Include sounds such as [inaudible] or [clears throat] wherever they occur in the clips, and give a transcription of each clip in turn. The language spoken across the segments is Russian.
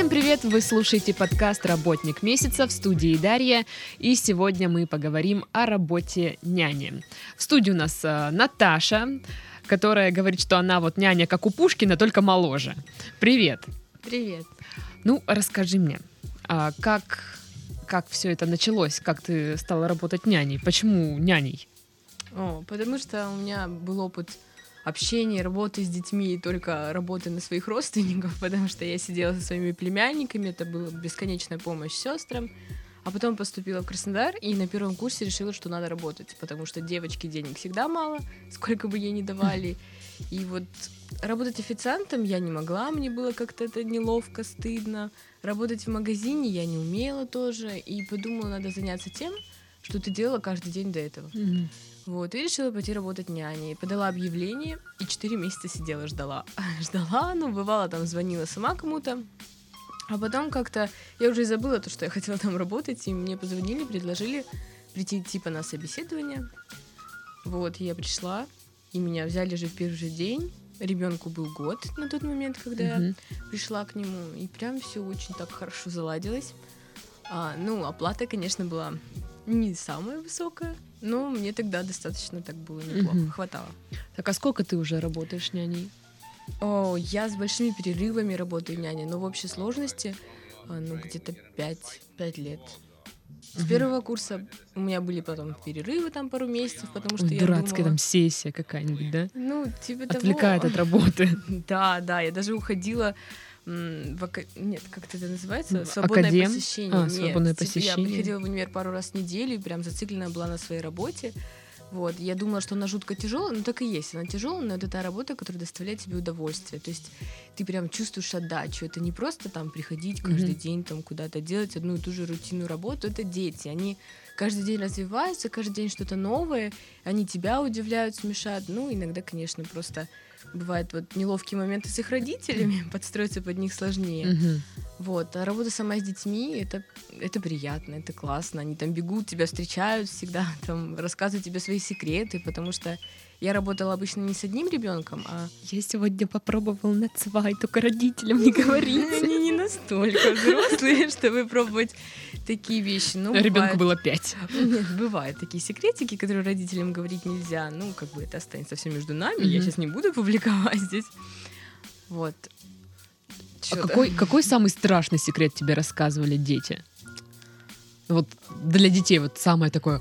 Всем привет! Вы слушаете подкаст «Работник месяца» в студии Дарья. И сегодня мы поговорим о работе няни. В студии у нас э, Наташа, которая говорит, что она вот няня, как у Пушкина, только моложе. Привет! Привет! Ну, расскажи мне, а как, как все это началось? Как ты стала работать няней? Почему няней? О, потому что у меня был опыт общения, работы с детьми и только работы на своих родственников, [laughs] потому что я сидела со своими племянниками, это была бесконечная помощь сестрам. А потом поступила в Краснодар и на первом курсе решила, что надо работать, потому что девочки денег всегда мало, [laughs] сколько бы ей ни давали. И вот работать официантом я не могла, мне было как-то это неловко, стыдно. Работать в магазине я не умела тоже, и подумала, надо заняться тем, что ты делала каждый день до этого. Мгм. Вот, и решила пойти работать няней. Подала объявление и четыре месяца сидела, ждала. [laughs] Ждала, ну, бывало, там звонила сама кому-то. А потом как-то я уже и забыла то, что я [laughs] хотела там работать, и мне позвонили, предложили прийти типа на собеседование. Вот, я пришла, и меня взяли же в первый же день. Ребенку был год на тот момент, когда я Мгм. пришла к нему, и прям все очень так хорошо заладилось. А, ну, оплата, конечно, была не самая высокая, но мне тогда достаточно так было неплохо, Мгм. хватало. Так а сколько ты уже работаешь няней? О, я с большими перерывами работаю няней, но в общей сложности а, ну, где-то 5, 5 лет. С Мгм. первого курса у меня были потом перерывы там пару месяцев, потому что я Дурацкая думала... там сессия какая-нибудь, да? Ну, типа того. Отвлекает от работы. [laughs] Да, да, я даже уходила м, в ака- Нет, как это называется? Свободное академ? посещение. А, Нет, свободное типа Я посещение. приходила в универ пару раз в неделю и прям зациклена была на своей работе. Вот. Я думала, что она жутко тяжелая, но так и есть. Она тяжелая, но это та работа, которая доставляет тебе удовольствие. То есть ты прям чувствуешь отдачу. Это не просто там приходить каждый Мгм. день там куда-то делать одну и ту же рутинную работу. Это дети. Они каждый день развиваются, каждый день что-то новое. Они тебя удивляют, смешат. Ну, иногда, конечно, просто бывают вот неловкие моменты с их родителями, [laughs] подстроиться под них сложнее. Вот, а работа сама с детьми это, это приятно, это классно. Они там бегут, тебя встречают всегда, [laughs] там рассказывают тебе свои секреты, потому что я работала обычно не с одним ребенком, а Я сегодня попробовал на цвай, только родителям не говорите. они не настолько взрослые, [laughs] чтобы пробовать такие вещи. Ну, Ребенку было пять. Нет, бывают такие секретики, которые родителям говорить нельзя. Ну, как бы это останется все между нами. Я сейчас не буду публиковать здесь. Вот. А какой, какой самый страшный секрет тебе рассказывали дети? Вот для детей вот самое такое.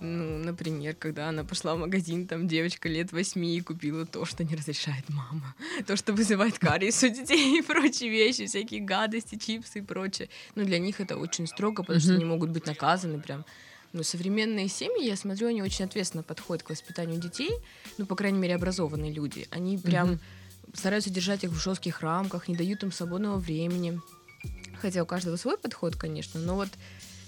Ну, например, когда она пошла в магазин, там девочка лет восьми и купила то, что не разрешает мама. То, что вызывает кариес у детей и прочие вещи, всякие гадости, чипсы и прочее. Ну, для них это очень строго, потому что они могут быть наказаны прям. Но современные семьи, я смотрю, они очень ответственно подходят к воспитанию детей, ну, по крайней мере, образованные люди. Они прям стараются держать их в жестких рамках, не дают им свободного времени. Хотя у каждого свой подход, конечно, но вот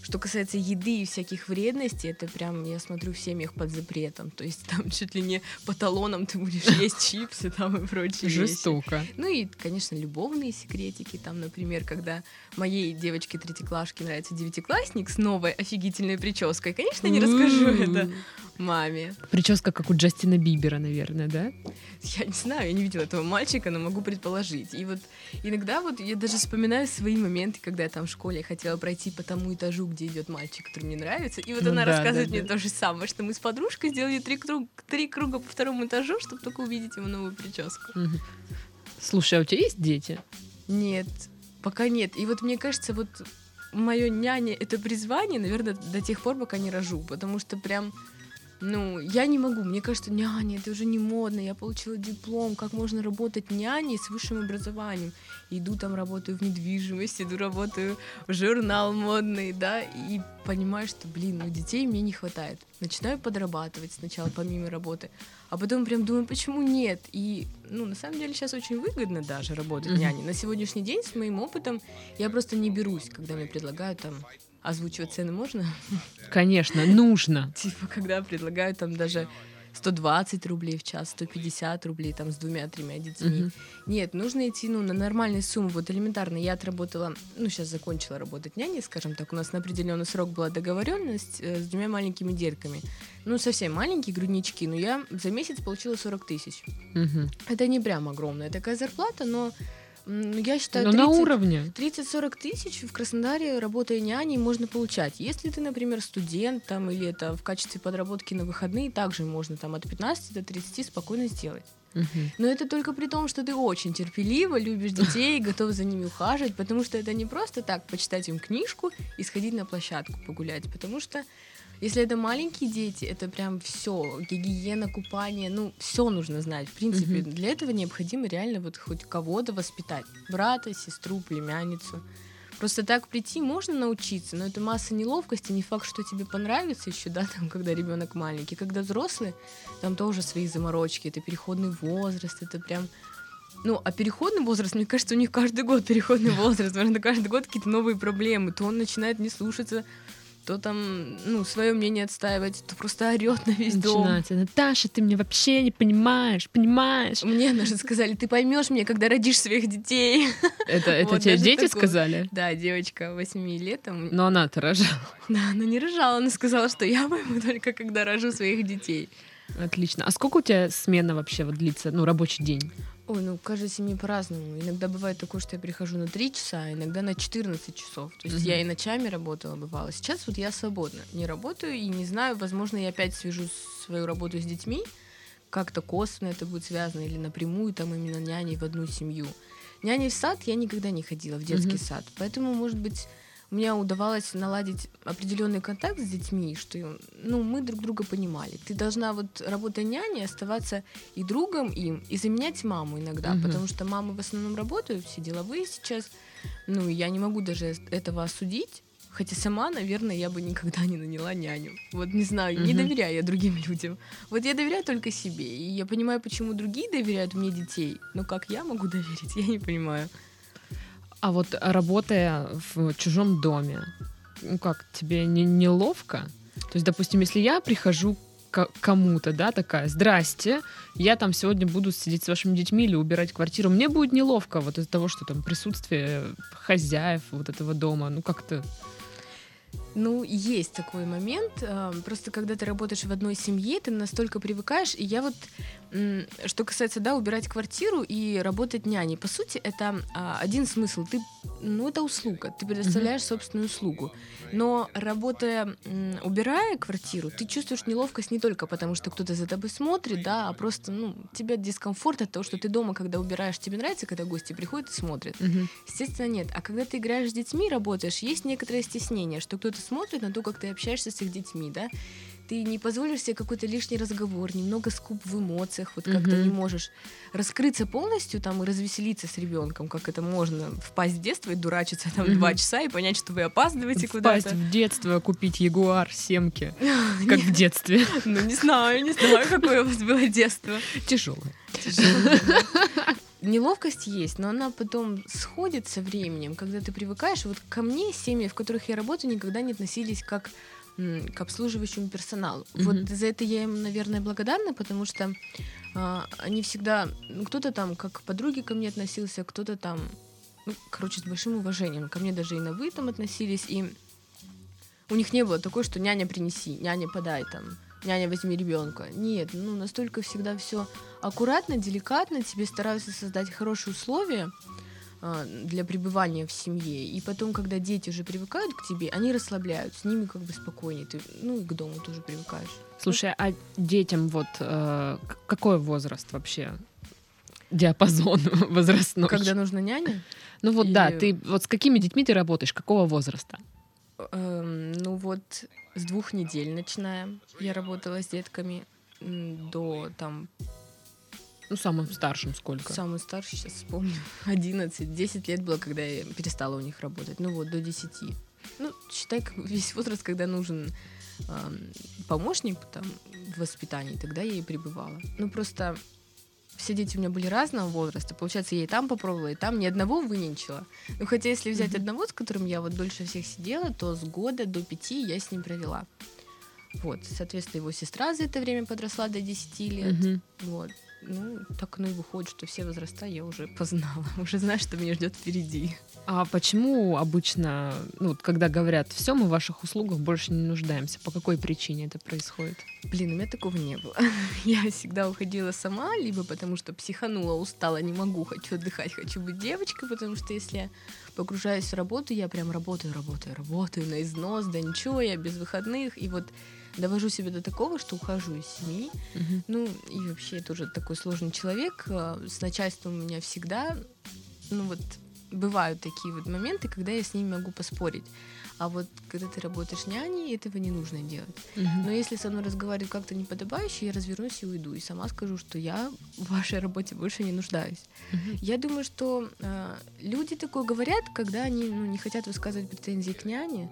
что касается еды и всяких вредностей, это прям, я смотрю, в семьях под запретом. То есть там чуть ли не по талонам ты будешь [laughs] есть чипсы там и прочие вещи. Жестоко. Ну и, конечно, любовные секретики. Там, например, когда моей девочке третьеклашке нравится девятиклассник с новой офигительной прической, конечно, не расскажу это маме. Прическа как у Джастина Бибера, наверное, да? Я не знаю, я не видела этого мальчика, но могу предположить. И вот иногда вот я даже вспоминаю свои моменты, когда я там в школе хотела пройти по тому этажу, где идет мальчик, который мне нравится. И вот Ну она да, рассказывает да, мне да. то же самое, что мы с подружкой сделали три, круг- три круга по второму этажу, чтобы только увидеть его новую прическу. Мгм. Слушай, а у тебя есть дети? Нет, пока нет. И вот мне кажется, вот мое няня это призвание, наверное, до тех пор, пока не рожу, потому что прям ну, я не могу. Мне кажется, няня, это уже не модно. Я получила диплом. Как можно работать няней с высшим образованием? Иду там, работаю в недвижимости, иду работаю в журнал модный, да, и понимаю, что, блин, ну детей мне не хватает. Начинаю подрабатывать сначала помимо работы, а потом прям думаю, почему нет? И, ну, на самом деле сейчас очень выгодно даже работать Мгм. няней. На сегодняшний день с моим опытом я просто не берусь, когда мне предлагают там озвучивать цены можно? Конечно, нужно. [laughs] Типа, когда предлагают там даже 120 рублей в час, 150 рублей там с двумя-тремя детьми. Нет, нужно идти ну, на нормальные суммы. Вот элементарно, я отработала, ну, сейчас закончила работать няней, скажем так. У нас на определенный срок была договоренность э, с двумя маленькими детками. Ну, совсем маленькие груднички, но я за месяц получила 40 тысяч. Это не прям огромная такая зарплата, но я считаю, Ну, на 30 уровне. 30-40 тысяч в Краснодаре, работая няней, можно получать. Если ты, например, студент там, или это в качестве подработки на выходные, также можно там от 15 до 30 спокойно сделать. Но это только при том, что ты очень терпеливо любишь детей, готов за ними ухаживать, потому что это не просто так почитать им книжку и сходить на площадку погулять, потому что если это маленькие дети, это прям все, гигиена, купание, ну, все нужно знать. В принципе, Мгм. для этого необходимо реально вот хоть кого-то воспитать. Брата, сестру, племянницу. Просто так прийти можно научиться, но это масса неловкости, не факт, что тебе понравится еще, да, [laughs] там, когда ребенок маленький. Когда взрослый, там тоже свои заморочки, это переходный возраст, это прям... Ну, а переходный возраст, мне кажется, у них каждый год переходный [laughs] возраст, потому что каждый год какие-то новые проблемы. То он начинает не слушаться, то там, ну, свое мнение отстаивать, то просто орет на весь дом. Начинается. Наташа, ты меня вообще не понимаешь, понимаешь? Мне даже сказали, ты поймешь меня, когда родишь своих детей. Это, это Вот тебе дети такое. сказали? Да, девочка 8 лет, там, Но она-то рожала. да, она не рожала, она сказала, что я пойму только когда рожу своих детей. Отлично. А сколько у тебя смена вообще вот длится, ну, рабочий день? Ой, ну, каждой семье по-разному. Иногда бывает такое, что я прихожу на 3 часа, а иногда на 14 часов. То есть Мгм. я и ночами работала, бывало. Сейчас вот я свободна. Не работаю и не знаю, возможно, я опять свяжу свою работу с детьми. Как-то косвенно это будет связано или напрямую там именно няней в одну семью. Няней в сад я никогда не ходила, в детский Мгм. сад. Поэтому, может быть, мне удавалось наладить определенный контакт с детьми, что ну, мы друг друга понимали. Ты должна, вот работая няней, оставаться и другом им, и заменять маму иногда, Мгм. потому что мамы в основном работают, все деловые сейчас. Ну, я не могу даже этого осудить. Хотя сама, наверное, я бы никогда не наняла няню. Вот не знаю, не Мгм. доверяю я другим людям. Вот я доверяю только себе. И я понимаю, почему другие доверяют мне детей. Но как я могу доверить, я не понимаю. А вот работая в чужом доме, ну как, тебе не, неловко? То есть, допустим, если я прихожу к кому-то, да, такая, здрасте, я там сегодня буду сидеть с вашими детьми или убирать квартиру, мне будет неловко вот из-за того, что там присутствие хозяев вот этого дома, ну как-то... Ну, есть такой момент. э, Просто когда ты работаешь в одной семье, ты настолько привыкаешь. И я вот, что касается, да, убирать квартиру и работать няней, по сути, это а, один смысл. Ты, ну, это услуга. Ты предоставляешь собственную услугу. Но работая, м, убирая квартиру, ты чувствуешь неловкость не только потому, что кто-то за тобой смотрит, да, а просто, ну, тебе дискомфорт от того, что ты дома, когда убираешь, тебе нравится, когда гости приходят и смотрят. Естественно, нет. А когда ты играешь с детьми, работаешь, есть некоторое стеснение, что кто-то смотрит на то, как ты общаешься с их детьми, да? Ты не позволишь себе какой-то лишний разговор, немного скуп в эмоциях, вот как-то Мгм. не можешь раскрыться полностью там и развеселиться с ребенком, как это можно впасть в детство и дурачиться там Мгм. два часа и понять, что вы опаздываете Впасть куда-то. в детство, купить ягуар, семки, [laughs] как в детстве. Ну, не знаю, не знаю, какое у вас было детство. Тяжелое. Неловкость есть, но она потом сходит со временем, когда ты привыкаешь. Вот ко мне семьи, в которых я работаю, никогда не относились как к обслуживающему персоналу. Мгм. Вот за это я им, наверное, благодарна, потому что а, они всегда, ну, кто-то там как подруги ко мне относился, кто-то там, ну, короче, с большим уважением. Ко мне даже и на вы там относились, и у них не было такого, что няня принеси, няня подай там, няня возьми ребенка. Нет, ну настолько всегда все аккуратно, деликатно, тебе стараются создать хорошие условия для пребывания в семье. И потом, когда дети уже привыкают к тебе, они расслабляют, с ними как бы спокойнее. Ты, ну и к дому тоже привыкаешь. Слушай, а детям вот э, какой возраст вообще? Диапазон [laughs] возрастной. Когда нужна няня, Ну вот да, Или- ты вот с какими детьми ты работаешь, какого возраста? эм, ну вот с двух недель начинаем. Я работала с детками до там Ну, самым старшим сколько? Самый старший, сейчас вспомню, [laughs] 11, 10 лет было, когда я перестала у них работать. Ну вот, до 10. Ну, считай, как весь возраст, когда нужен ам, помощник там, в воспитании, тогда я и пребывала. Ну, просто все дети у меня были разного возраста. Получается, я и там попробовала, и там ни одного выненчила. Ну, хотя, если взять Мгм. одного, с которым я вот дольше всех сидела, то с года до пяти я с ним провела. Вот, соответственно, его сестра за это время подросла до 10 лет. Мгм. Вот. Ну, так оно и выходит, что все возраста я уже познала, [laughs] уже знаю, что меня ждет впереди. А почему обычно, ну, вот когда говорят, все, мы в ваших услугах больше не нуждаемся, по какой причине это происходит? Блин, у меня такого не было. [laughs] Я всегда уходила сама, либо потому что психанула, устала, не могу, хочу отдыхать, хочу быть девочкой, потому что если я погружаюсь в работу, я прям работаю, работаю, работаю на износ, да ничего, я без выходных, и вот довожу себя до такого, что ухожу из семьи. Мгм. Ну, и вообще я тоже такой сложный человек. а, С начальством у меня всегда, ну вот, бывают такие вот моменты, когда я с ними могу поспорить. А вот когда ты работаешь няней, этого не нужно делать. Мгм. Но если со мной разговаривают как-то неподобающе, я развернусь и уйду. И сама скажу, что я в вашей работе больше не нуждаюсь. Мгм. Я думаю, что э, люди такое говорят, когда они ну, не хотят высказывать претензии к няне.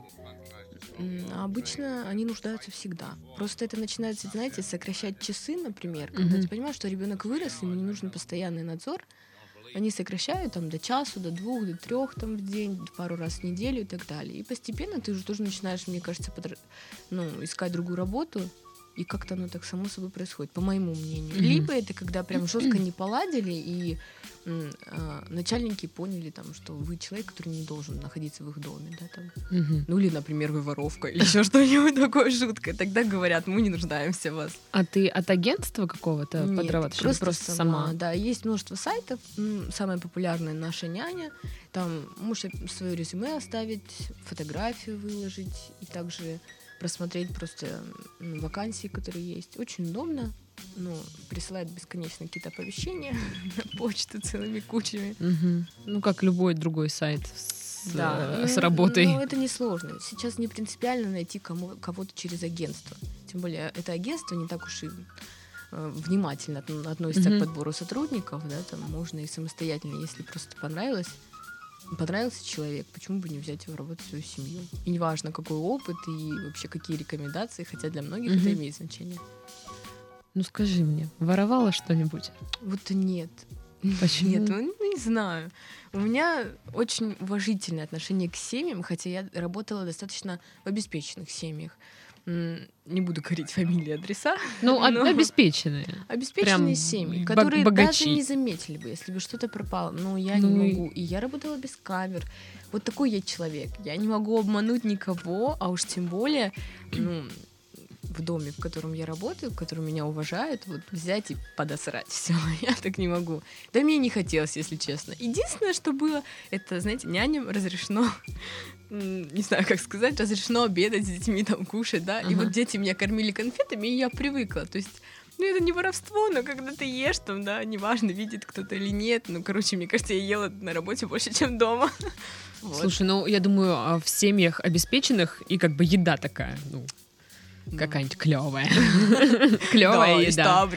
А обычно они нуждаются всегда. Просто это начинается, знаете, сокращать часы, например, когда Мгм. ты понимаешь, что ребенок вырос, ему не нужен постоянный надзор. Они сокращают там до часу, до двух, до трех там в день, пару раз в неделю и так далее. И постепенно ты уже тоже начинаешь, мне кажется, подр- ну, искать другую работу, и как-то оно так само собой происходит, по моему мнению. Мгм. Либо это когда прям жестко не поладили, и а, начальники поняли, там, что вы человек, который не должен находиться в их доме, да, там. Мгм. Ну или, например, вы воровка или еще что-нибудь такое жуткое. Тогда говорят, мы не нуждаемся в вас. А ты от агентства какого-то подрабатываешь? просто, просто сама. сама? Да, есть множество сайтов. Самая популярная наша няня. Там можешь свое резюме оставить, фотографию выложить и также просмотреть просто вакансии, которые есть. Очень удобно. Ну, присылают бесконечно какие-то оповещения [laughs] на почту целыми кучами. Мгм. Ну, как любой другой сайт с, Да, э, с ну, работой. Но это несложно. Сейчас не принципиально найти кому, кого-то через агентство. Тем более, это агентство не так уж и э, внимательно от- относится Мгм. к подбору сотрудников, да, там можно и самостоятельно, если просто понравилось, понравился человек, почему бы не взять его работать в свою семью? И неважно, какой опыт и вообще какие рекомендации, хотя для многих это Мгм. имеет значение. Ну, скажи мне, воровала что-нибудь? Вот нет. Почему? Нет, ну не знаю. У меня очень уважительное отношение к семьям, хотя я работала достаточно в обеспеченных семьях. Не буду говорить фамилии, адреса. Ну, от- Но- обеспеченные. Обеспеченные Прям семьи, которые богачи. даже не заметили бы, если бы что-то пропало. Но я Ну не и- могу. И я работала без камер. Вот такой я человек. Я не могу обмануть никого, а уж тем более, ну, в доме, в котором я работаю, в котором меня уважают, вот взять и подосрать [laughs] все. Я так не могу. Да мне не хотелось, если честно. Единственное, что было, это, знаете, няням разрешено [laughs] не знаю, как сказать, разрешено обедать с детьми, там, кушать, да, и Ага. вот дети меня кормили конфетами, и я привыкла, то есть ну, это не воровство, но когда ты ешь там, да, неважно, видит кто-то или нет. Ну, короче, мне кажется, я ела на работе больше, чем дома. [laughs] Вот. Слушай, ну, я думаю, а в семьях обеспеченных и как бы еда такая, Ну. Какая-нибудь клевая. [laughs] Клевая из еда.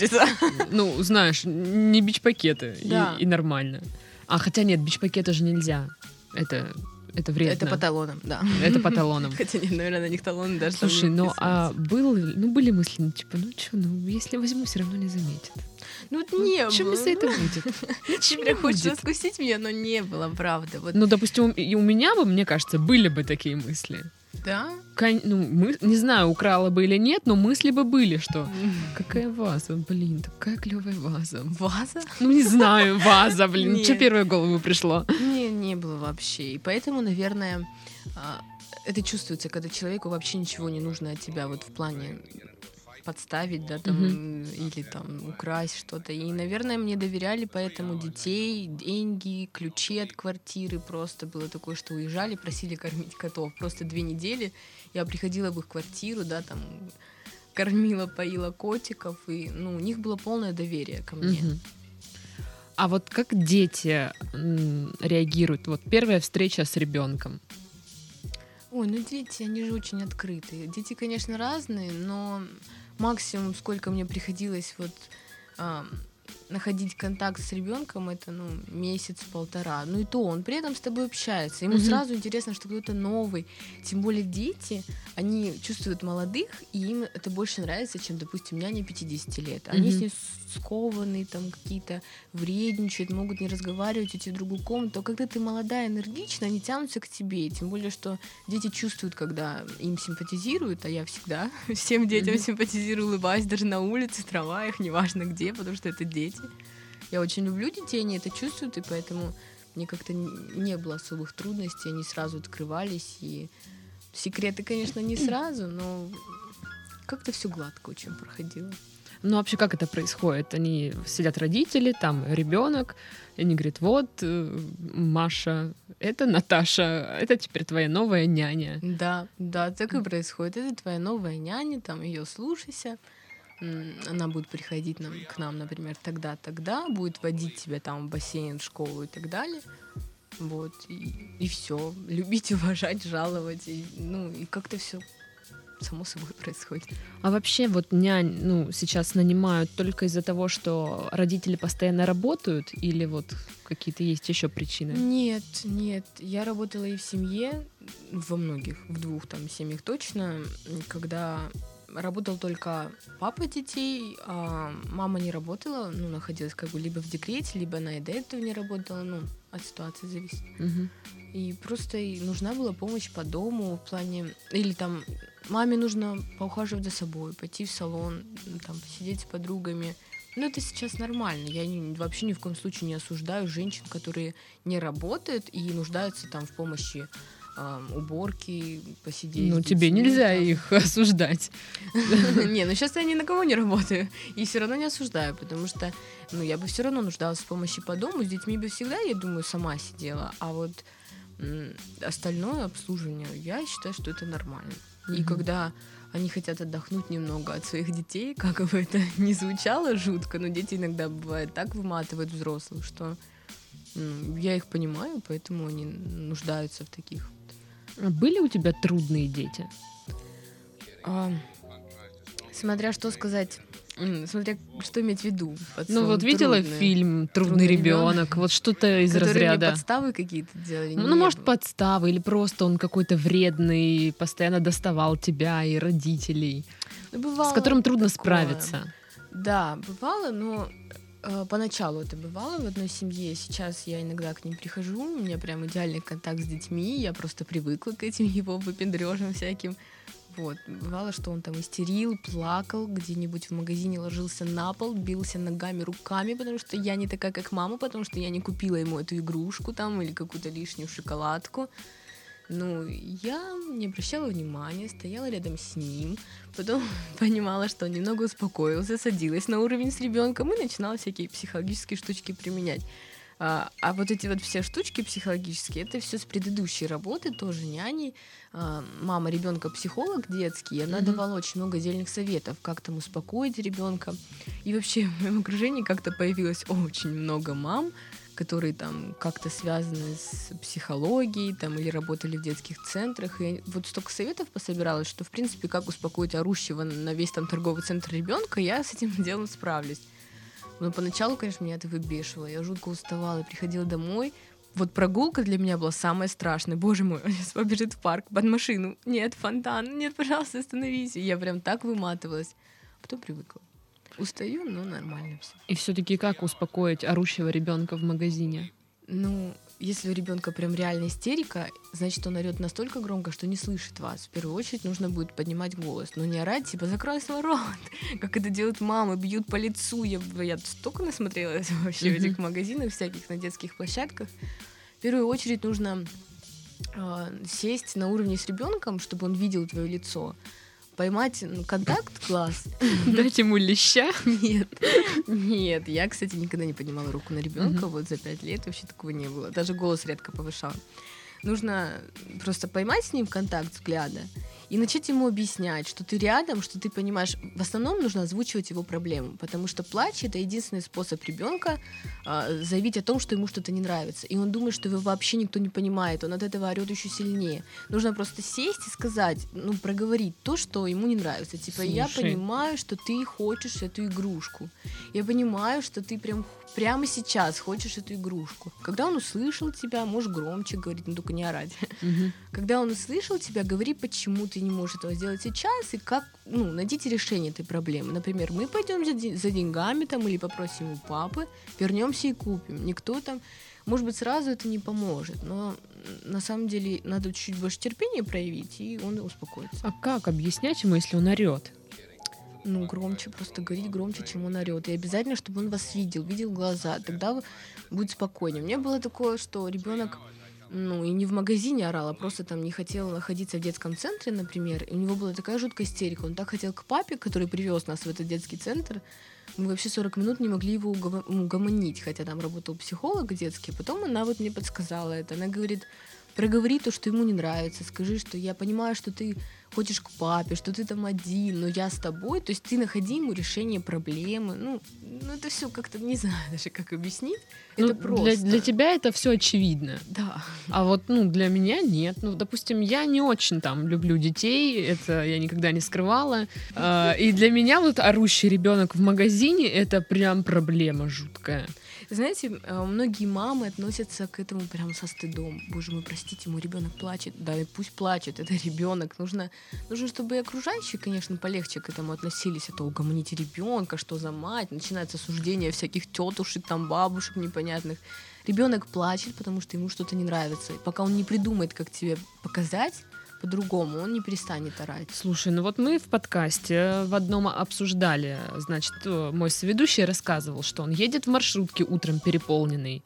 Ну, знаешь, не бич-пакеты и- нормально. А хотя нет, бич-пакеты же нельзя. Это, это вредно. Это по талонам, да. Это по талонам. [laughs] Хотя нет, наверное, на них талоны даже не Слушай, ну а был, ну были мысли, ну, типа, ну что, ну если возьму, все равно не заметят. Ну, вот не Что было. мне за это будет? [laughs] Не хочешь будет. раскусить меня, но не было, правда. Вот, Ну, допустим, и у меня бы, мне кажется, были бы такие мысли. Да? Кон- Ну, мы, не знаю, украла бы или нет, но мысли бы были, что какая ваза, блин, такая клевая ваза. Ваза? Ну, не знаю, ваза, блин, что первое в голову пришло? Не, не было вообще. И поэтому, наверное, а, это чувствуется, когда человеку вообще ничего не нужно от тебя, вот в плане подставить, да, там, или там украсть что-то. И, наверное, мне доверяли поэтому детей, деньги, ключи от квартиры. Просто было такое, что уезжали, просили кормить котов. Просто две недели я приходила в их квартиру, да, там, кормила, поила котиков, и, ну, у них было полное доверие ко мне. Мгм. А вот как дети реагируют? Вот первая встреча с ребенком. Ой, ну дети, они же очень открытые. Дети, конечно, разные, но максимум, сколько мне приходилось вот находить контакт с ребенком, это ну месяц-полтора. Ну и то он при этом с тобой общается. Ему Мгм. сразу интересно, что кто-то новый. Тем более дети, они чувствуют молодых, и им это больше нравится, чем, допустим, няне 50 лет. Они Мгм. с ней скованные, там какие-то вредничают, могут не разговаривать, идти в другую комнату. А когда ты молодая, энергичная, они тянутся к тебе. Тем более, что дети чувствуют, когда им симпатизируют, а я всегда [laughs] всем детям Мгм. симпатизирую, улыбаюсь даже на улице, в трамваях, неважно где, потому что это дети. Дети. Я очень люблю детей, они это чувствуют, и поэтому мне как-то не было особых трудностей, они сразу открывались, и секреты, конечно, не сразу, но как-то все гладко очень проходило. Ну, вообще, как это происходит? Они сидят родители, там ребенок, и они говорят, вот, э, Маша, это Наташа, это теперь твоя новая няня. Да, да, так и происходит. Это твоя новая няня, там ее слушайся. Она будет приходить нам, к нам, например, тогда-тогда, будет водить тебя там в бассейн, в школу и так далее. Вот, и, и все. [laughs] Любить, уважать, жаловать. И, ну, и как-то все само собой [laughs] происходит. А вообще вот нянь, ну, сейчас нанимают только из-за того, что родители постоянно работают или вот какие-то есть еще причины? Нет, нет. Я работала и в семье, во многих, в двух там семьях точно, когда работал только папа детей, а мама не работала, ну, находилась как бы либо в декрете, либо она и до этого не работала, ну, от ситуации зависит. Угу. И просто нужна была помощь по дому в плане... Или там маме нужно поухаживать за собой, пойти в салон, там, посидеть с подругами. Но это сейчас нормально. Я не, вообще ни в коем случае не осуждаю женщин, которые не работают и нуждаются там в помощи э, уборки, посидеть. Ну, тебе нельзя их [laughs] осуждать. [laughs] Не, ну сейчас я ни на кого не работаю. И все равно не осуждаю, потому что ну, я бы все равно нуждалась в помощи по дому. С детьми бы всегда, я думаю, сама сидела. А вот остальное обслуживание, я считаю, что это нормально. И когда они хотят отдохнуть немного от своих детей, [laughs] как бы это ни звучало жутко, но дети иногда бывает так выматывают взрослых, что я их понимаю, поэтому они нуждаются в таких. Были у тебя трудные дети? А, смотря что сказать Смотря что иметь в виду. Ну вот видела трудный, фильм Трудный, ребенок, вот что-то из разряда. подставы какие-то делали. Ну, может, подставы, или просто он какой-то вредный, постоянно доставал тебя и родителей. Ну, бывало с которым трудно такое. справиться. Да, бывало, но поначалу это бывало в одной семье. Сейчас я иногда к ним прихожу, у меня прям идеальный контакт с детьми, я просто привыкла к этим его выпендрежам всяким. Вот. Бывало, что он там истерил, плакал, где-нибудь в магазине ложился на пол, бился ногами, руками, потому что я не такая, как мама, потому что я не купила ему эту игрушку там или какую-то лишнюю шоколадку. Ну, я не обращала внимания, стояла рядом с ним, потом [laughs] понимала, что он немного успокоился, садилась на уровень с ребенком и начинала всякие психологические штучки применять. А, а вот эти вот все штучки психологические, это все с предыдущей работы, тоже няней. А, мама ребенка психолог детский, и она mm-hmm. давала очень много отдельных советов, как там успокоить ребенка. И вообще в моем окружении как-то появилось очень много мам, которые там как-то связаны с психологией там, или работали в детских центрах. И вот столько советов пособиралось, что, в принципе, как успокоить орущего на весь там торговый центр ребенка, я с этим [laughs] делом справлюсь. Но поначалу, конечно, меня это выбешивало. Я жутко уставала, приходила домой. Вот прогулка для меня была самая страшная. Боже мой, [laughs] он сейчас побежит в парк под машину. Нет, фонтан, нет, пожалуйста, остановись. И я прям так выматывалась. Потом привыкла. Устаю, но нормально все. И все-таки как успокоить орущего ребенка в магазине? Ну, если у ребенка прям реальная истерика, значит, он орет настолько громко, что не слышит вас. В первую очередь нужно будет поднимать голос. Но не орать, типа, закрой свой рот. [laughs] Как это делают мамы, бьют по лицу. Я, я столько насмотрелась [laughs] вообще в этих магазинах всяких на детских площадках. В первую очередь нужно э, сесть на уровне с ребенком, чтобы он видел твое лицо поймать ну, контакт глаз. [laughs] Дать ему леща? Нет. Нет. Я, кстати, никогда не поднимала руку на ребенка. Вот за пять лет вообще такого не было. Даже голос редко повышала. Нужно просто поймать с ним контакт взгляда и начать ему объяснять, что ты рядом, что ты понимаешь. В основном нужно озвучивать его проблему, потому что плач это единственный способ ребенка э, заявить о том, что ему что-то не нравится. И он думает, что его вообще никто не понимает, он от этого орет еще сильнее. Нужно просто сесть и сказать, ну, проговорить то, что ему не нравится. Типа, Слушай. я понимаю, что ты хочешь эту игрушку. Я понимаю, что ты прям прямо сейчас хочешь эту игрушку. Когда он услышал тебя, можешь громче говорить, но только не орать. Угу. Когда он услышал тебя, говори, почему ты не можешь этого сделать сейчас, и как, ну, найдите решение этой проблемы. Например, мы пойдем за, за деньгами там или попросим у папы, вернемся и купим. Никто там, может быть, сразу это не поможет, но на самом деле надо чуть больше терпения проявить, и он успокоится. А как объяснять ему, если он орет? ну, громче просто говорить, громче, чем он орет. И обязательно, чтобы он вас видел, видел глаза. Тогда будет спокойнее. У меня было такое, что ребенок ну, и не в магазине орал, а просто там не хотел находиться в детском центре, например, и у него была такая жуткая истерика. Он так хотел к папе, который привез нас в этот детский центр, мы вообще 40 минут не могли его угомонить, хотя там работал психолог детский. Потом она вот мне подсказала это. Она говорит, проговори то, что ему не нравится, скажи, что я понимаю, что ты ходишь к папе, что ты там один, но я с тобой, то есть ты находи ему решение проблемы. Ну, ну это все как-то не знаю [laughs] даже, как объяснить. Ну, это просто. Для, для тебя это все очевидно. Да. А вот, ну, для меня нет. Ну, допустим, я не очень там люблю детей, это я никогда не скрывала. А, и для меня вот орущий ребенок в магазине это прям проблема жуткая. Знаете, э, многие мамы относятся к этому прям со стыдом. Боже мой, простите, мой ребенок плачет. Да, и пусть плачет, это ребенок. Нужно, нужно, чтобы и окружающие, конечно, полегче к этому относились. Это угомоните ребенка, что за мать. Начинается суждение всяких тетушек, там бабушек непонятных. Ребенок плачет, потому что ему что-то не нравится. И пока он не придумает, как тебе показать, по-другому, он не перестанет орать. Слушай, ну вот мы в подкасте в одном обсуждали, значит, э, мой соведущий рассказывал, что он едет в маршрутке утром переполненный,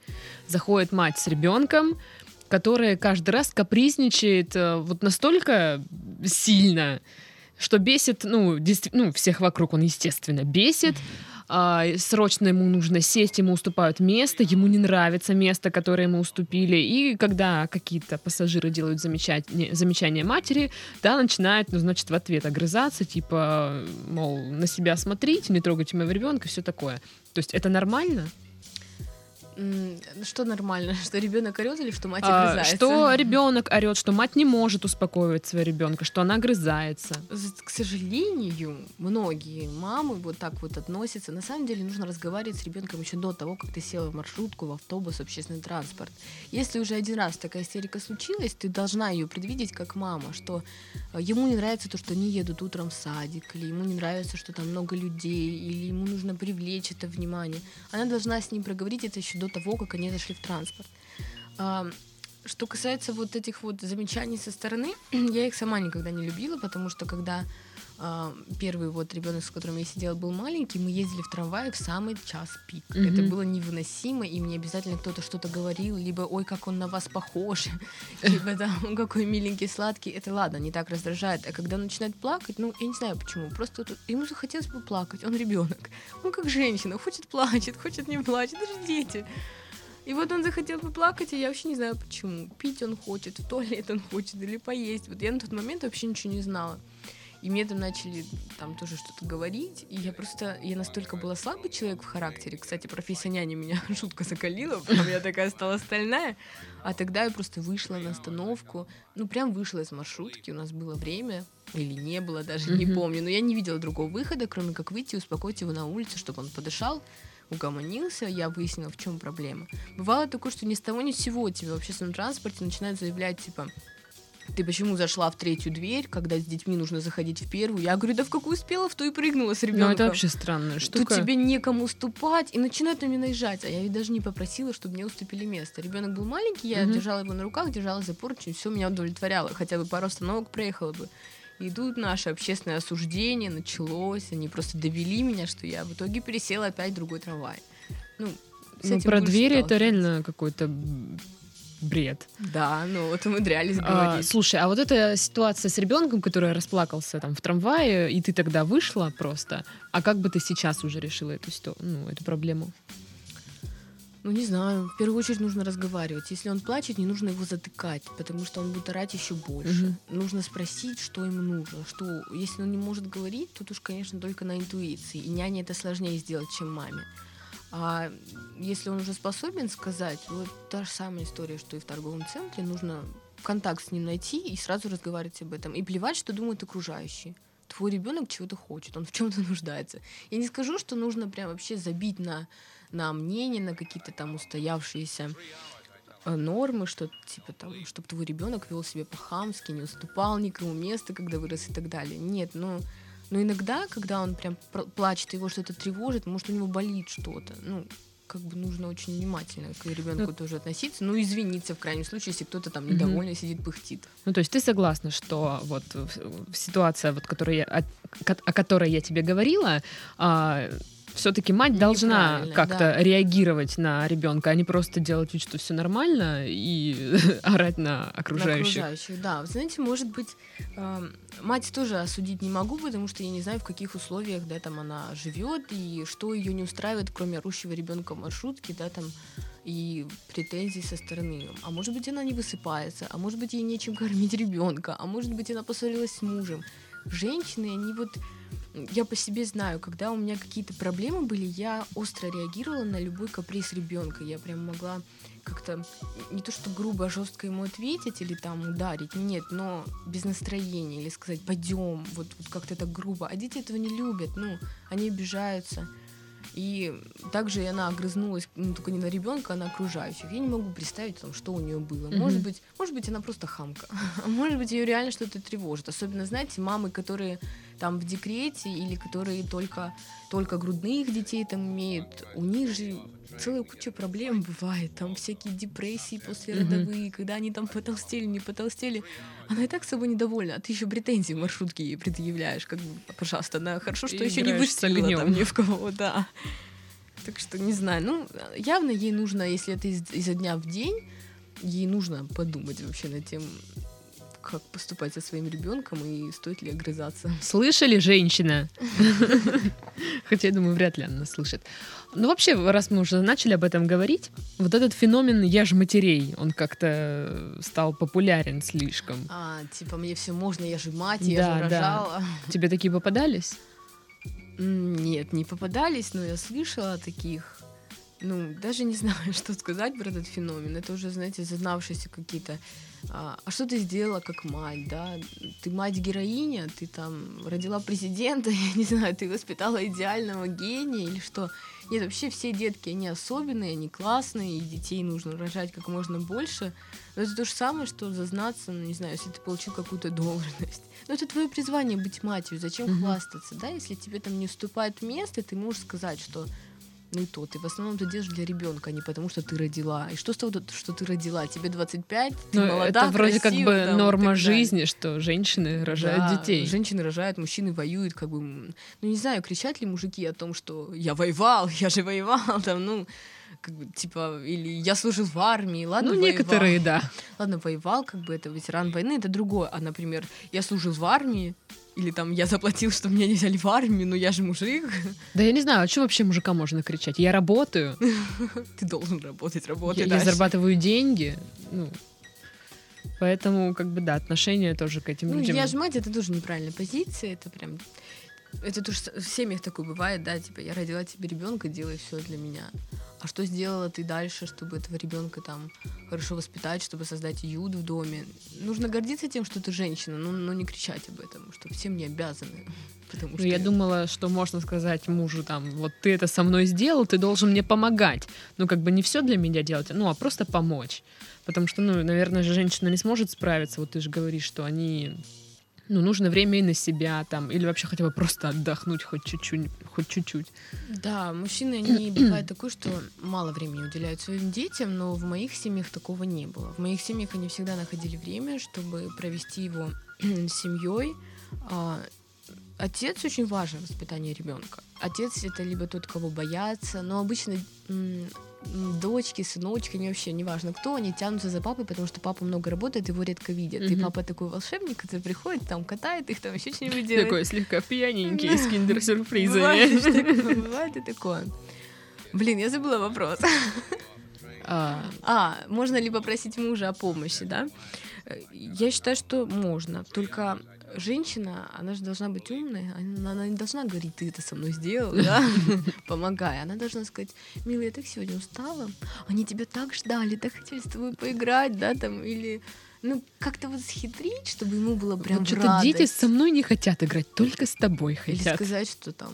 заходит мать с ребенком, которая каждый раз капризничает э, вот настолько сильно, что бесит, ну, ну всех вокруг он, естественно, бесит. Mm-hmm а, срочно ему нужно сесть, ему уступают место, ему не нравится место, которое ему уступили, и когда какие-то пассажиры делают замечания, замечания матери, да, начинает, ну, значит, в ответ огрызаться, типа, мол, на себя смотрите, не трогайте моего ребенка, все такое. То есть это нормально? Что нормально? [laughs] Что ребенок орет или что мать а, огрызается? Что ребенок орет, что мать не может успокоить своего ребенка, что она огрызается. К сожалению, многие мамы вот так вот относятся. На самом деле нужно разговаривать с ребенком еще до того, как ты села в маршрутку, в автобус, в общественный транспорт. Если уже один раз такая истерика случилась, ты должна ее предвидеть как мама, что э, ему не нравится то, что они едут утром в садик, или ему не нравится, что там много людей, или ему нужно привлечь это внимание. Она должна с ним проговорить это еще до того, как они зашли в транспорт. Что касается вот этих вот замечаний со стороны, [clears throat] я их сама никогда не любила, потому что когда первый вот ребенок, с которым я сидела, был маленький, мы ездили в трамвае в самый час пик. Mm-hmm. Это было невыносимо, и мне обязательно кто-то что-то говорил, либо ой, как он на вас похож, [laughs] либо там какой миленький, сладкий. Это ладно, не так раздражает. А когда он начинает плакать, ну, я не знаю почему, просто ему захотелось бы плакать, он ребенок. Он как женщина, хочет плачет, хочет не плачет, даже дети. И вот он захотел поплакать, и я вообще не знаю почему. Пить он хочет, в туалет он хочет или поесть. Вот я на тот момент вообще ничего не знала. И мне там начали там тоже что-то говорить, и я просто, я настолько была слабый человек в характере, кстати, профессия няни меня [laughs] жутко закалила, потом я такая стала стальная, а тогда я просто вышла на остановку, ну прям вышла из маршрутки, у нас было время, или не было, даже не помню, но я не видела другого выхода, кроме как выйти и успокоить его на улице, чтобы он подышал, угомонился, я выяснила, в чем проблема. Бывало такое, что ни с того ни с сего тебе в общественном транспорте начинают заявлять, типа, ты почему зашла в третью дверь, когда с детьми нужно заходить в первую? Я говорю, да в какую успела, в ту и прыгнула с ребенком. Ну, это вообще странная штука. Тут тебе некому уступать, и начинают на меня наезжать. А я ведь даже не попросила, чтобы мне уступили место. Ребенок был маленький, я угу. держала его на руках, держала за поручень, все меня удовлетворяло. Хотя бы пару остановок проехала бы. И тут наше общественное осуждение началось, они просто довели меня, что я в итоге пересела опять в другой трамвай. Ну, ну про двери это реально какой-то бред. Да, ну вот умудрялись а, говорить. А, слушай, а вот эта ситуация с ребенком, который расплакался там в трамвае, и ты тогда вышла просто, а как бы ты сейчас уже решила эту, ну, эту проблему? Ну, не знаю. В первую очередь нужно разговаривать. Если он плачет, не нужно его затыкать, потому что он будет орать еще больше. Угу. Нужно спросить, что ему нужно. Что, если он не может говорить, тут уж, конечно, только на интуиции. И няне это сложнее сделать, чем маме. А если он уже способен сказать, вот та же самая история, что и в торговом центре, нужно контакт с ним найти и сразу разговаривать об этом. И плевать, что думают окружающие. Твой ребенок чего-то хочет, он в чем-то [laughs] нуждается. Я не скажу, что нужно прям вообще забить на, на мнение, на какие-то там устоявшиеся э, нормы, что типа там, чтобы твой ребенок вел себя по-хамски, не уступал никому места, когда вырос и так далее. Нет, ну но иногда, когда он прям плачет, его что-то тревожит, может, у него болит что-то. Ну, как бы нужно очень внимательно к ребенку ну, тоже относиться, ну извиниться в крайнем случае, если кто-то там недовольный угу. сидит пыхтит. Ну то есть ты согласна, что вот ситуация, вот которая о, о которой я тебе говорила, а, все-таки мать должна как-то да. реагировать на ребенка, а не просто делать вид, что все нормально и [laughs] орать на окружающих. На окружающих, да. Вы знаете, может быть, э, мать тоже осудить не могу, потому что я не знаю, в каких условиях, да, там она живет и что ее не устраивает, кроме орущего ребенка в маршрутке, да, там и претензий со стороны. А может быть, она не высыпается, а может быть, ей нечем кормить ребенка, а может быть, она поссорилась с мужем. Женщины, они вот я по себе знаю, когда у меня какие-то проблемы были, я остро реагировала на любой каприз ребенка. Я прям могла как-то не то что грубо, а жестко ему ответить или там ударить, нет, но без настроения или сказать пойдем, вот, вот как-то так грубо. А дети этого не любят, ну, они обижаются. И также она огрызнулась, ну, только не на ребенка, а на окружающих. Я не могу представить, там, что у нее было. Mm-hmm. Может быть, может быть, она просто хамка. [laughs] Может быть, ее реально что-то тревожит. Особенно, знаете, мамы, которые там в декрете или которые только, только грудных детей там имеют, у них же целая куча проблем бывает, там всякие депрессии послеродовые, mm-hmm. когда они там потолстели, не потолстели. Она и так собой недовольна, а ты еще претензии в маршрутке ей предъявляешь, как бы, пожалуйста, она хорошо, что еще не выстрелила там ни в кого, [laughs] да. Так что не знаю, ну, явно ей нужно, если это из, изо дня в день, ей нужно подумать вообще над тем, как поступать со своим ребенком и стоит ли огрызаться. Слышали, женщина? [laughs] Хотя, я думаю, вряд ли она слышит. Ну, вообще, раз мы уже начали об этом говорить, вот этот феномен «я же матерей», он как-то стал популярен слишком. А, типа, мне все можно, я же мать, я же рожала. Тебе такие попадались? Нет, не попадались, но я слышала о таких. Ну, даже не [laughs] знаю, что сказать про этот феномен. Это уже, знаете, зазнавшиеся какие-то а, а что ты сделала как мать, да? Ты мать-героиня, ты там родила президента, [laughs] я не знаю, ты воспитала идеального гения или что? Нет, вообще все детки, они особенные, они классные, и детей нужно рожать как можно больше. Но это то же самое, что зазнаться, ну, не знаю, если ты получил какую-то должность. [laughs] Но это твое призвание быть матерью, зачем mm-hmm. хвастаться, да? Если тебе там не уступает место, ты можешь сказать, что ну и то, ты в основном это делаешь для ребенка, а не потому что ты родила. И что с того, что ты родила? Тебе 25, ты ну, молода, Это вроде красива, как бы там, норма жизни, что женщины рожают да, детей. женщины рожают, мужчины воюют, как бы... Ну не знаю, кричат ли мужики о том, что я воевал, я же воевал, там, ну как бы, типа, или я служил в армии, ладно, Ну, воевал. некоторые, да. Ладно, воевал, как бы, это ветеран войны, это другое. А, например, я служил в армии, или там я заплатил, что меня не взяли в армию, но я же мужик. Да я не знаю, а что вообще мужика можно кричать? Я работаю. [laughs] Ты должен работать, работать. Я, я зарабатываю деньги. Ну, поэтому, как бы, да, отношение тоже к этим ну, людям. Я же мать, это тоже неправильная позиция. Это прям это тоже в семьях такое бывает, да, типа я родила тебе ребенка, делай все для меня. А что сделала ты дальше, чтобы этого ребенка там хорошо воспитать, чтобы создать уют в доме? Нужно гордиться тем, что ты женщина, но, но не кричать об этом, что всем не обязаны. [laughs] Потому ну, что... Я думала, что можно сказать мужу там, вот ты это со мной сделал, ты должен мне помогать. Ну, как бы не все для меня делать, ну, а просто помочь. Потому что, ну, наверное, же женщина не сможет справиться. Вот ты же говоришь, что они ну, нужно время и на себя там, или вообще хотя бы просто отдохнуть хоть чуть-чуть, хоть чуть-чуть. Да, мужчины, они [clears throat] бывают такое, что мало времени уделяют своим детям, но в моих семьях такого не было. В моих семьях они всегда находили время, чтобы провести его [clears throat] с семьей. А, отец очень важен в воспитании ребенка. Отец это либо тот, кого боятся, но обычно дочки, сыночки, не вообще, неважно кто, они тянутся за папой, потому что папа много работает, его редко видят. Mm-hmm. И папа такой волшебник, который приходит, там катает их, там еще что-нибудь делает. Такой слегка пьяненький, с киндер-сюрпризами. Бывает и такое. Блин, я забыла вопрос. А, а, можно ли попросить мужа о помощи, да? Я считаю, что можно. Только женщина, она же должна быть умная, она, она не должна говорить, ты это со мной сделал, да, [laughs] помогай. Она должна сказать, милая, я так сегодня устала, они тебя так ждали, так хотели с тобой поиграть, да, там, или ну, как-то вот схитрить, чтобы ему было прям вот Что-то дети со мной не хотят играть, только с тобой хотят. Или сказать, что там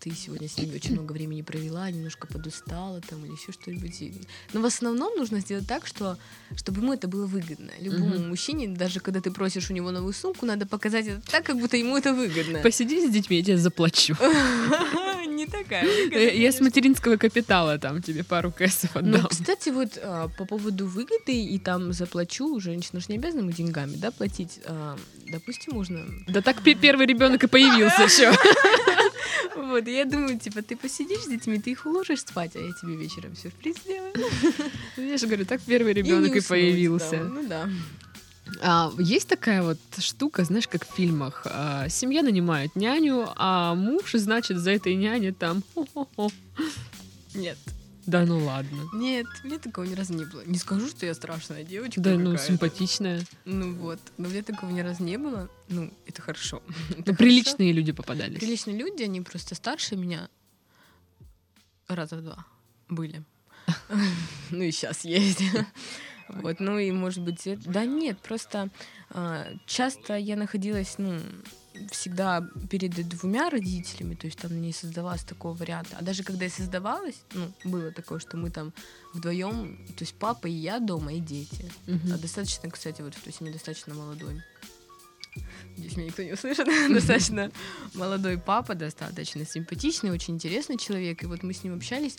ты сегодня с ними очень много времени провела, немножко подустала там или еще что-нибудь. Но в основном нужно сделать так, что чтобы ему это было выгодно. Любому угу. мужчине, даже когда ты просишь у него новую сумку, надо показать это так, как будто ему это выгодно. Посиди с детьми, я тебе заплачу. [laughs] Не такая. [laughs] Э, Я с материнского капитала там тебе пару кэсов Ну, отдам. кстати, вот а, по поводу выгоды и там заплачу, женщина же не обязана ему деньгами, да, платить. А, допустим, можно. Да так пе- первый ребенок и появился [laughs] еще. Вот, я думаю, типа, ты посидишь с детьми, ты их уложишь спать, а я тебе вечером сюрприз сделаю. [laughs] Я же говорю, так первый ребенок и появился. Ну да. А, есть такая вот штука, знаешь, как в фильмах. а, семья нанимает няню, а муж, значит, за этой няней там... хо-хо-хо. Нет. Да ну ладно. Нет, мне такого ни разу не было. Не скажу, что я страшная девочка. Да ну, симпатичная. Ну вот. Но мне такого ни разу не было. Ну, это хорошо. [laughs] Это Ну, хорошо. приличные люди попадались. Приличные люди, они просто старше меня раза в два были. [laughs] Ну и сейчас есть. Вот, ну и может быть, это- да нет, просто а, часто я находилась, ну, всегда перед двумя родителями, то есть там не создавалось такого варианта. А даже когда я создавалась, ну, было такое, что мы там вдвоем, то есть папа и я дома, и дети. Мгм. А достаточно, кстати, вот то есть я недостаточно молодой. Надеюсь, меня никто не услышит. [laughs] достаточно молодой папа, достаточно симпатичный, очень интересный человек. И вот мы с ним общались.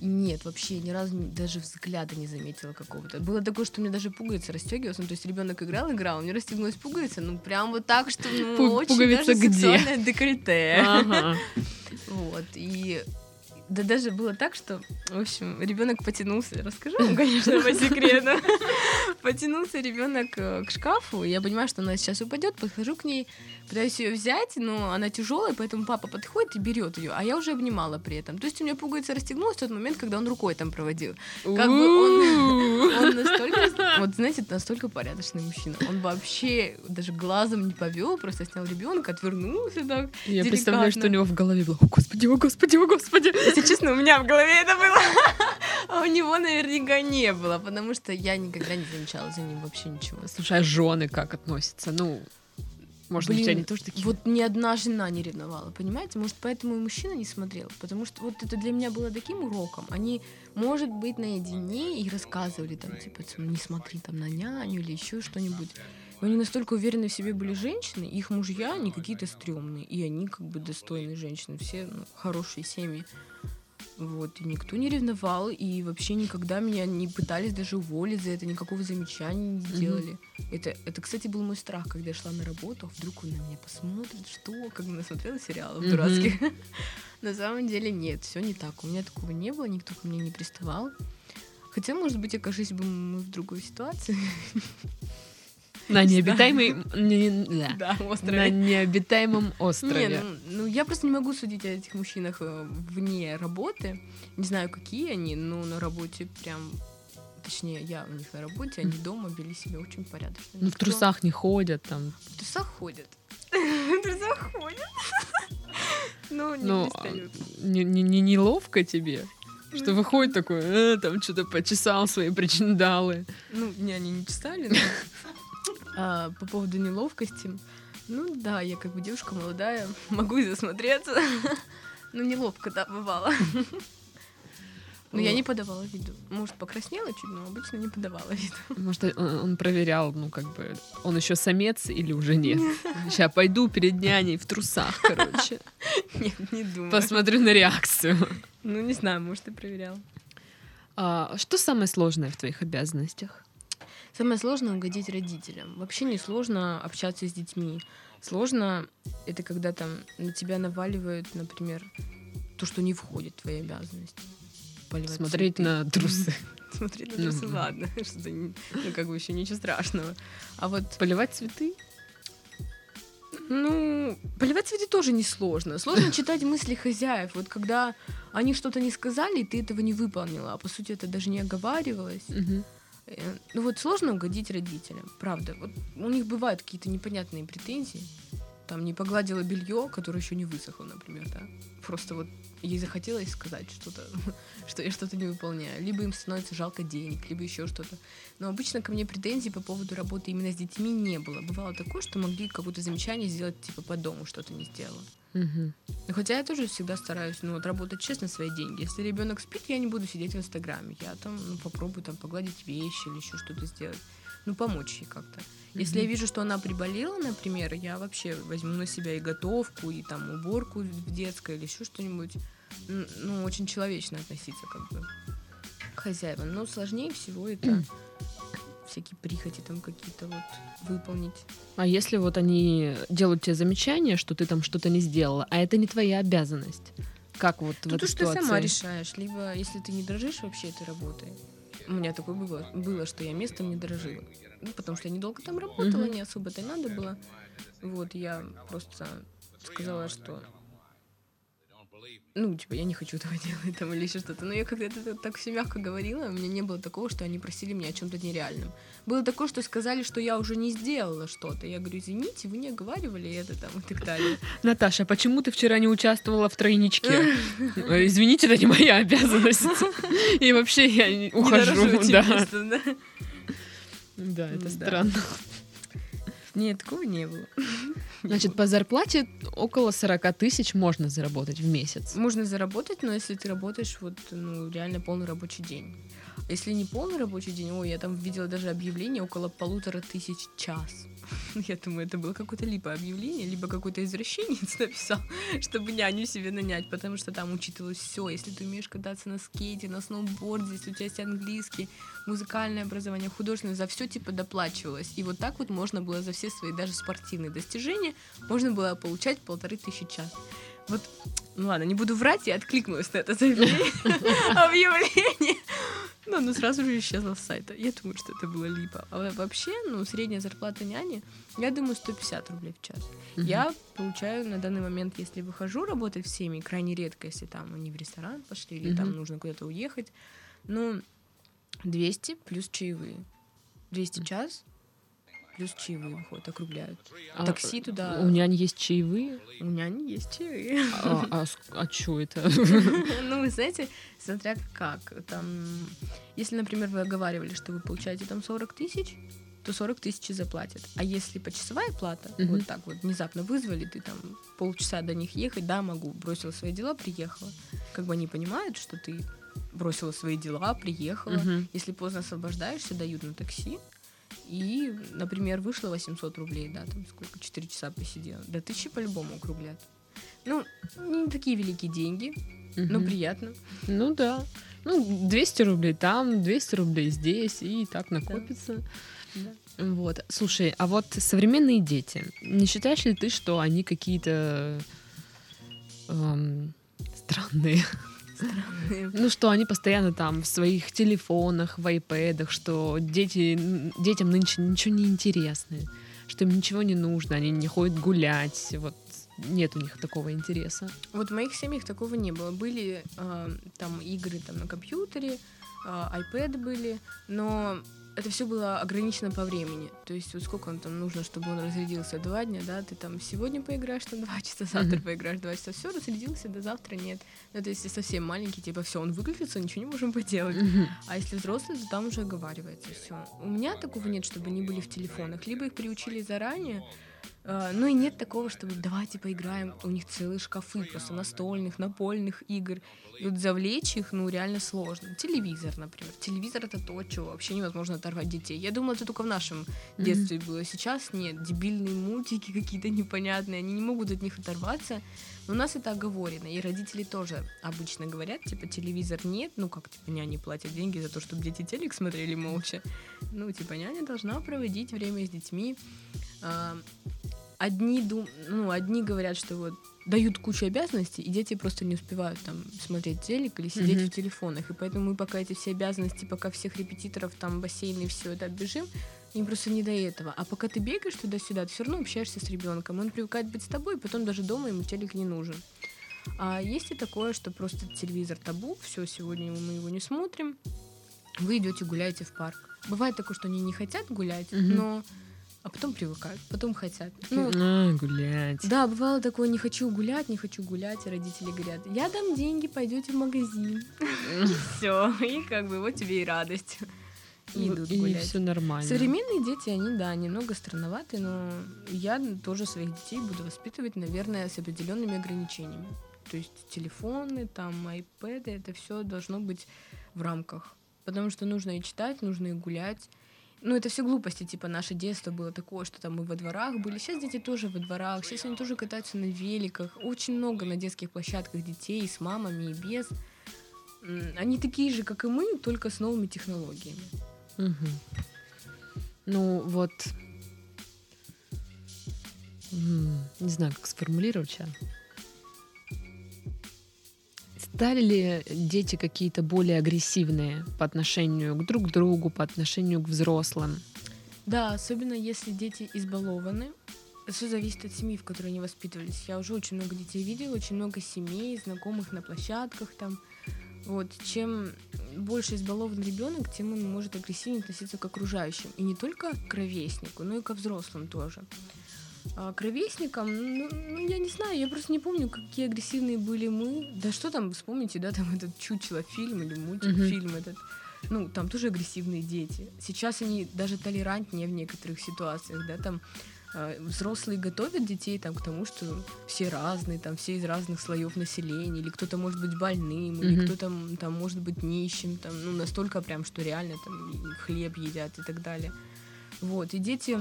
И нет, вообще ни разу даже взгляда не заметила какого-то. Было такое, что мне даже пуговица расстегивалась. Ну, то есть ребенок играл, играл, у меня расстегнулась пуговица, ну, прям вот так, что ну, Пу- очень пуговица даже где? декольте. Ага. [laughs] Вот, и да даже было так, что, в общем, ребенок потянулся, расскажу вам, [laughs] конечно, по секрету. Потянулся ребенок э, к шкафу, я понимаю, что она сейчас упадет, подхожу к ней, пытаюсь ее взять, но она тяжелая, поэтому папа подходит и берет ее, а я уже обнимала при этом. То есть у меня пуговица расстегнулась в тот момент, когда он рукой там проводил. Как бы он- Он настолько, вот знаете, настолько порядочный мужчина. Он вообще даже глазом не повел, просто снял ребенка, отвернулся так. Я представляю, что у деликатно. него в голове было «О, господи, о, господи, о, господи!» Если честно, у меня в голове это было. [laughs] А у него наверняка не было, потому что я никогда не замечала за ним вообще ничего. Слушай, а жены как относятся? Ну, может быть, Блин, они тоже такие... Вот ни одна жена не ревновала, понимаете? Может, поэтому и мужчина не смотрел. Потому что вот это для меня было таким уроком. Они, может быть, наедине и рассказывали там, типа, не смотри там на няню или еще что-нибудь. Но они настолько уверены в себе были женщины, их мужья не какие-то стрёмные, и они как бы достойные женщины, все ну, хорошие семьи. Вот, и никто не ревновал, и вообще никогда меня не пытались даже уволить за это, никакого замечания не делали. Это, это, кстати, был мой страх, когда я шла на работу, а вдруг он на меня посмотрит, что, как бы насмотрела сериалов Мгм. дурацких. [laughs] На самом деле нет, все не так. У меня такого не было, никто ко мне не приставал. Хотя, может быть, окажись бы мы в другой ситуации. [laughs] На необитаемой... не- не- да. Да, На острове. необитаемом Не, острове. ну, ну, я просто не могу судить о этих мужчинах э, вне работы. Не знаю, какие они, но на работе прям... Точнее, я у них на работе, они дома вели себя очень порядочно. Ну, в трусах не ходят там. В трусах ходят. [laughs] В трусах ходят. [laughs] Ну, не Ну, не, не, не неловко тебе? Что выходит такой, «Э, там что-то почесал свои причиндалы. Ну, не, они не читали, но [laughs] а, по поводу неловкости. Ну да, я как бы девушка молодая, [laughs] могу и засмотреться. [laughs] Ну, неловко, да, бывало. [laughs] Но я не подавала виду. Может, покраснела чуть, но обычно не подавала виду. Может, он, он проверял, ну, как бы, он еще самец или уже нет. Сейчас пойду перед няней в трусах, короче. Нет, не думаю. Посмотрю на реакцию. Ну, не знаю, может, и проверял. А, что самое сложное в твоих обязанностях? Самое сложное угодить родителям. Вообще не сложно общаться с детьми. Сложно это когда там на тебя наваливают, например, то, что не входит в твои обязанности. Поливать Смотреть цветы. на трусы. [laughs] Смотреть на Ну. трусы, ладно. [laughs] Что-то, ну, как бы еще ничего страшного. А вот, Поливать цветы? ну, поливать цветы тоже несложно. Сложно читать мысли хозяев. Вот когда они что-то не сказали, и ты этого не выполнила, а по сути это даже не оговаривалось. Мгм. Ну вот сложно угодить родителям, правда. Вот у них бывают какие-то непонятные претензии. Там не погладила белье, которое еще не высохло, например, да. Просто вот ей захотелось сказать что-то, [laughs] что я что-то не выполняю. Либо им становится жалко денег, либо еще что-то. Но обычно ко мне претензий по поводу работы именно с детьми не было. Бывало такое, что могли какое-то замечание сделать, типа по дому что-то не сделала. Ну, хотя я тоже всегда стараюсь, ну, вот работать честно свои деньги. Если ребенок спит, я не буду сидеть в Инстаграме. Я там, ну, попробую там погладить вещи или еще что-то сделать. Ну, помочь ей как-то. Если я вижу, что она приболела, например, я вообще возьму на себя и готовку, и там уборку в детской или еще что-нибудь. ну, очень человечно относиться как бы к хозяевам. Но сложнее всего это [clears throat] всякие прихоти там какие-то вот выполнить. А если вот они делают тебе замечание, что ты там что-то не сделала, а это не твоя обязанность? Как вот в Тут этой уж ты ситуации? сама решаешь. Либо, если ты не дрожишь вообще этой работой. У меня такое было, было, что я местом не дорожила. Ну, потому что я недолго там работала, Мгм. не особо-то и надо было. Вот, я просто сказала, что ну, типа, я не хочу этого [laughs] делать там или еще что-то. Но я когда-то так- все мягко говорила, у меня не было такого, что они просили меня о чем-то нереальном. Было такое, что сказали, что я уже не сделала что-то. Я говорю, извините, вы не оговаривали это там и так далее. [laughs] Наташа, почему ты вчера не участвовала в тройничке? [laughs] Э, Извините, это не моя обязанность. И вообще я ухожу. Да, это странно. Нет, такого не было. [laughs] Значит, по зарплате около 40 тысяч можно заработать в месяц. Можно заработать, но если ты работаешь вот, ну, реально полный рабочий день. Если не полный рабочий день, ой, я там видела даже объявление около полутора тысяч час. [laughs] Я думаю, это было какое-то либо объявление, либо какой-то извращенец [laughs] написал, чтобы няню себе нанять, потому что там учитывалось все. Если ты умеешь кататься на скейте, на сноуборде, если у тебя есть английский, музыкальное образование, художественное, за все типа доплачивалось. И вот так вот можно было за все свои даже спортивные достижения, можно было получать полторы тысячи час. Вот, ну ладно, не буду врать, я откликнулась на это [laughs] [laughs] объявление. Но оно сразу же исчезло с сайта. Я думаю, что это было либо. А вообще, ну, средняя зарплата няни, я думаю, 150 рублей в час. Мгм. Я получаю на данный момент, если выхожу работать в семьи, крайне редко, если там они в ресторан пошли или там Мгм. нужно куда-то уехать, ну, 200 плюс чаевые. 200 час плюс чаевые выходят, округляют. А Такси туда. У няни есть чаевые? У меня не есть чаевые. А, что это? [laughs] Ну, вы знаете, смотря как. Там, если, например, вы оговаривали, что вы получаете там 40 тысяч, то 40 тысяч заплатят. А если почасовая плата, Мгм. вот так вот внезапно вызвали, ты там полчаса до них ехать, да, могу, бросила свои дела, приехала. Как бы они понимают, что ты бросила свои дела, приехала. Мгм. Если поздно освобождаешься, дают на такси. И, например, вышло 800 рублей, да, там сколько, 4 часа посидела. До 1000 по-любому округлят. Ну, не такие великие деньги, но Мгм. приятно. Ну да. Ну, 200 рублей там, 200 рублей здесь, и так накопится. Да. Вот. Слушай, а вот современные дети, не считаешь ли ты, что они какие-то эм, странные? Ну, что они постоянно там в своих телефонах, в айпэдах, что дети, детям нынче ничего не интересно, что им ничего не нужно, они не ходят гулять, вот нет у них такого интереса. Вот в моих семьях такого не было. Были э, там игры там, на компьютере, э, iPad были, но это все было ограничено по времени. То есть вот сколько он там нужно, чтобы он разрядился? Два дня, да? Ты там сегодня поиграешь там два часа, завтра Мгм. поиграешь два часа. Все, разрядился, до завтра нет. Ну, то есть если совсем маленький, типа все, он выключится, ничего не можем поделать. Мгм. А если взрослый, то там уже оговаривается все. У меня такого нет, чтобы они были в телефонах. Либо их приучили заранее, ну и нет такого, чтобы давайте поиграем. У них целые шкафы просто настольных, напольных игр. И вот завлечь их, ну, реально сложно. Телевизор, например. Телевизор это то, чего вообще невозможно оторвать детей. Я думала, это только в нашем детстве было. Сейчас нет. Дебильные мультики какие-то непонятные. Они не могут от них оторваться. Но у нас это оговорено. И родители тоже обычно говорят, типа, телевизор нет. Ну, как, типа, няни платят деньги за то, чтобы дети телек смотрели молча. Ну, типа, няня должна проводить время с детьми. А, Одни, дум... ну, одни говорят, что вот дают кучу обязанностей, и дети просто не успевают там смотреть телек или сидеть Мгм. в телефонах. И поэтому мы пока эти все обязанности, пока всех репетиторов, там, бассейны и все это оббежим, им просто не до этого. А пока ты бегаешь туда-сюда, ты все равно общаешься с ребенком. Он привыкает быть с тобой, и потом даже дома ему телек не нужен. А есть и такое, что просто телевизор табу, все, сегодня мы его не смотрим, вы идете гуляете в парк. Бывает такое, что они не хотят гулять, Мгм. но а потом привыкают, потом хотят. Ну, А, гулять. да, бывало такое, не хочу гулять, не хочу гулять, и родители говорят, я дам деньги, пойдете в магазин. [laughs] Все, и как бы вот тебе и радость. И идут И гулять. все нормально. Современные дети, они, да, немного странноваты, но я тоже своих детей буду воспитывать, наверное, с определенными ограничениями. То есть телефоны, там, айпэды, это все должно быть в рамках. Потому что нужно и читать, нужно и гулять. ну, это все глупости, типа, наше детство было такое, что там мы во дворах были. Сейчас дети тоже во дворах, сейчас они тоже катаются на великах. Очень много на детских площадках детей с мамами и без. Они такие же, как и мы, только с новыми технологиями. Угу. Ну, вот... Не знаю, как сформулировать сейчас. Стали ли дети какие-то более агрессивные по отношению к друг другу, по отношению к взрослым? Да, особенно если дети избалованы. Все зависит от семьи, в которой они воспитывались. Я уже очень много детей видела, очень много семей, знакомых на площадках там. Вот, чем больше избалован ребенок, тем он может агрессивнее относиться к окружающим. И не только к ровеснику, но и ко взрослым тоже. А, к ровесникам, ну, ну, я не знаю, я просто не помню, какие агрессивные были мы. Да что там, вспомните, да, там этот чучело фильм или мультик, mm-hmm. фильм этот. Ну, там тоже агрессивные дети. Сейчас они даже толерантнее в некоторых ситуациях, да, там взрослые готовят детей там к тому, что все разные, там все из разных слоев населения, или кто-то может быть больным, mm-hmm. или кто-то там может быть нищим, там, ну, настолько прям, что реально там хлеб едят и так далее. Вот, и дети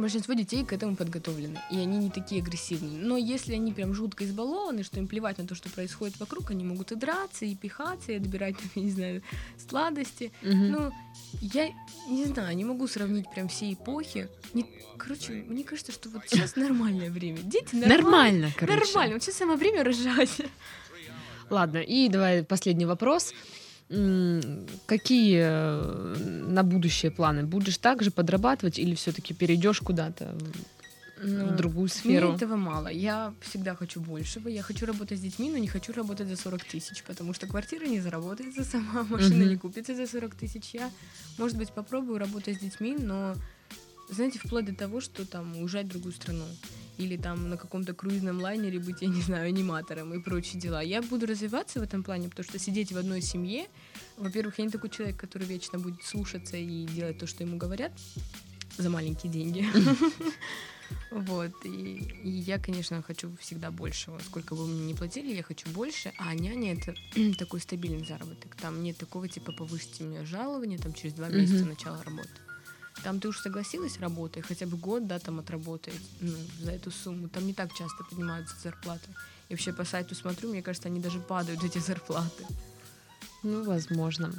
большинство детей к этому подготовлены, и они не такие агрессивные. Но если они прям жутко избалованы, что им плевать на то, что происходит вокруг, они могут и драться, и пихаться, и отбирать, [laughs] я не знаю, сладости. Угу. Ну, я не знаю, не могу сравнить прям все эпохи. Не, короче, мне кажется, что вот сейчас [laughs] нормальное время. Дети нормально. Нормально, короче. Нормально. Вот сейчас самое время рожать. Ладно, и давай последний вопрос. Какие э, на будущее планы? Будешь также подрабатывать или все-таки перейдешь куда-то ну, в другую сферу? Мне этого мало. Я всегда хочу большего. Я хочу работать с детьми, но не хочу работать за 40 тысяч, потому что квартира не заработается [laughs] сама, машина mm-hmm. не купится за 40 тысяч. Я, может быть, попробую работать с детьми, но, знаете, вплоть до того, что там уезжать в другую страну или там на каком-то круизном лайнере быть, я не знаю, аниматором и прочие дела. Я буду развиваться в этом плане, потому что сидеть в одной семье, во-первых, я не такой человек, который вечно будет слушаться и делать то, что ему говорят за маленькие деньги. [laughs] Вот, и, и я, конечно, хочу всегда большего. Сколько бы мне не платили, я хочу больше. А няня — это [clears throat] такой стабильный заработок. Там нет такого, типа, повысить мне жалование там через два месяца начала работы. Там ты уж согласилась работать, хотя бы год, да, там отработать ну, за эту сумму. Там не так часто поднимаются зарплаты. И вообще по сайту смотрю, мне кажется, они даже падают, эти зарплаты. Ну, возможно.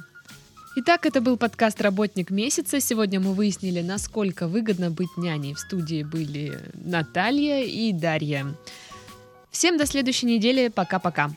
Итак, это был подкаст «Работник месяца». Сегодня мы выяснили, насколько выгодно быть няней. В студии были Наталья и Дарья. Всем до следующей недели. Пока-пока.